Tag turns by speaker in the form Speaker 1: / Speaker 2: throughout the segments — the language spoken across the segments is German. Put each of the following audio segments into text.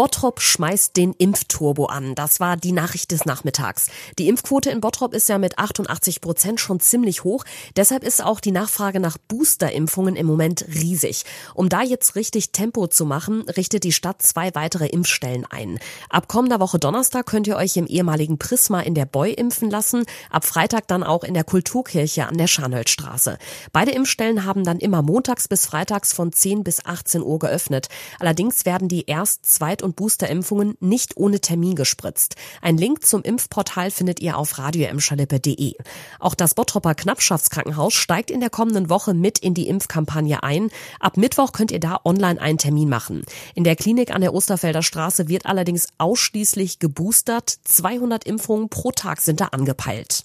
Speaker 1: Bottrop schmeißt den Impfturbo an. Das war die Nachricht des Nachmittags. Die Impfquote in Bottrop ist ja mit 88 Prozent schon ziemlich hoch. Deshalb ist auch die Nachfrage nach Boosterimpfungen im Moment riesig. Um da jetzt richtig Tempo zu machen, richtet die Stadt zwei weitere Impfstellen ein. Ab kommender Woche Donnerstag könnt ihr euch im ehemaligen Prisma in der Boy impfen lassen. Ab Freitag dann auch in der Kulturkirche an der Scharnhölzstraße. Beide Impfstellen haben dann immer montags bis freitags von 10 bis 18 Uhr geöffnet. Allerdings werden die Erst-, Zweit- und und Boosterimpfungen nicht ohne Termin gespritzt. Ein Link zum Impfportal findet ihr auf radioemschalippe.de. Auch das Bottropper Knappschaftskrankenhaus steigt in der kommenden Woche mit in die Impfkampagne ein. Ab Mittwoch könnt ihr da online einen Termin machen. In der Klinik an der Osterfelder Straße wird allerdings ausschließlich geboostert. 200 Impfungen pro Tag sind da angepeilt.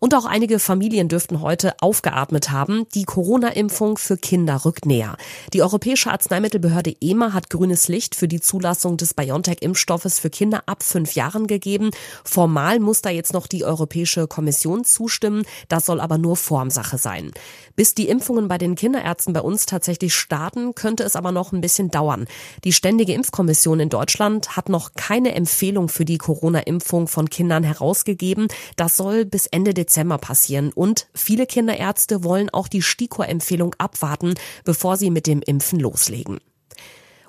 Speaker 1: Und auch einige Familien dürften heute aufgeatmet haben. Die Corona-Impfung für Kinder rückt näher. Die Europäische Arzneimittelbehörde EMA hat grünes Licht für die Zulassung des BioNTech-Impfstoffes für Kinder ab fünf Jahren gegeben. Formal muss da jetzt noch die Europäische Kommission zustimmen. Das soll aber nur Formsache sein. Bis die Impfungen bei den Kinderärzten bei uns tatsächlich starten, könnte es aber noch ein bisschen dauern. Die Ständige Impfkommission in Deutschland hat noch keine Empfehlung für die Corona-Impfung von Kindern herausgegeben. Das soll bis Ende Dezember Dezember passieren und viele Kinderärzte wollen auch die STIKO-Empfehlung abwarten, bevor sie mit dem Impfen loslegen.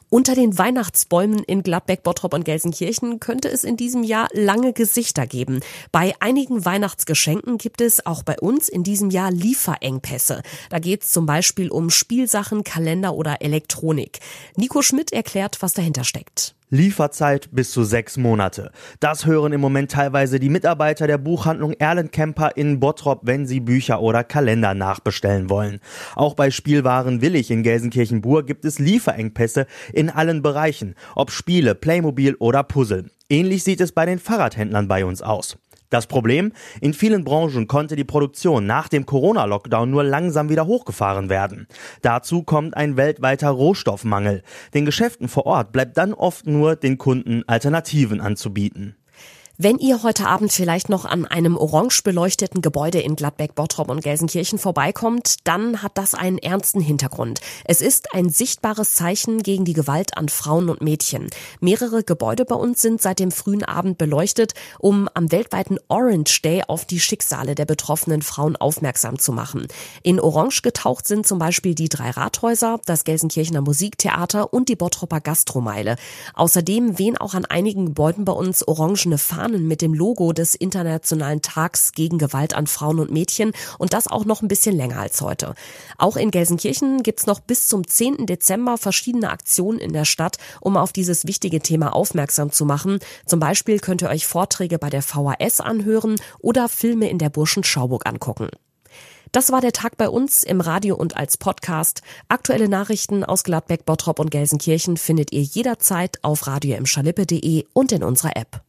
Speaker 1: Unter den Weihnachtsbäumen in Gladbeck, Bottrop und Gelsenkirchen könnte es in diesem Jahr lange Gesichter geben. Bei einigen Weihnachtsgeschenken gibt es auch bei uns in diesem Jahr Lieferengpässe. Da geht es zum Beispiel um Spielsachen, Kalender oder Elektronik. Nico Schmidt erklärt, was dahinter steckt.
Speaker 2: Lieferzeit bis zu sechs Monate. Das hören im Moment teilweise die Mitarbeiter der Buchhandlung Erlenkemper in Bottrop, wenn sie Bücher oder Kalender nachbestellen wollen. Auch bei Spielwaren Willig in Gelsenkirchen-Bur gibt es Lieferengpässe in allen Bereichen, ob Spiele, Playmobil oder Puzzle. Ähnlich sieht es bei den Fahrradhändlern bei uns aus. Das Problem? In vielen Branchen konnte die Produktion nach dem Corona-Lockdown nur langsam wieder hochgefahren werden. Dazu kommt ein weltweiter Rohstoffmangel. Den Geschäften vor Ort bleibt dann oft nur den Kunden Alternativen anzubieten.
Speaker 1: Wenn ihr heute Abend vielleicht noch an einem orange beleuchteten Gebäude in Gladbeck, Bottrop und Gelsenkirchen vorbeikommt, dann hat das einen ernsten Hintergrund. Es ist ein sichtbares Zeichen gegen die Gewalt an Frauen und Mädchen. Mehrere Gebäude bei uns sind seit dem frühen Abend beleuchtet, um am weltweiten Orange Day auf die Schicksale der betroffenen Frauen aufmerksam zu machen. In Orange getaucht sind zum Beispiel die drei Rathäuser, das Gelsenkirchener Musiktheater und die Bottropper Gastromeile. Außerdem wehen auch an einigen Gebäuden bei uns orangene Fahnen Fahnen mit dem Logo des Internationalen Tags gegen Gewalt an Frauen und Mädchen und das auch noch ein bisschen länger als heute. Auch in Gelsenkirchen gibt's noch bis zum 10. Dezember verschiedene Aktionen in der Stadt, um auf dieses wichtige Thema aufmerksam zu machen. Zum Beispiel könnt ihr euch Vorträge bei der VHS anhören oder Filme in der Burschen Schauburg angucken. Das war der Tag bei uns im Radio und als Podcast. Aktuelle Nachrichten aus Gladbeck, Bottrop und Gelsenkirchen findet ihr jederzeit auf radioimschalippe.de und in unserer App.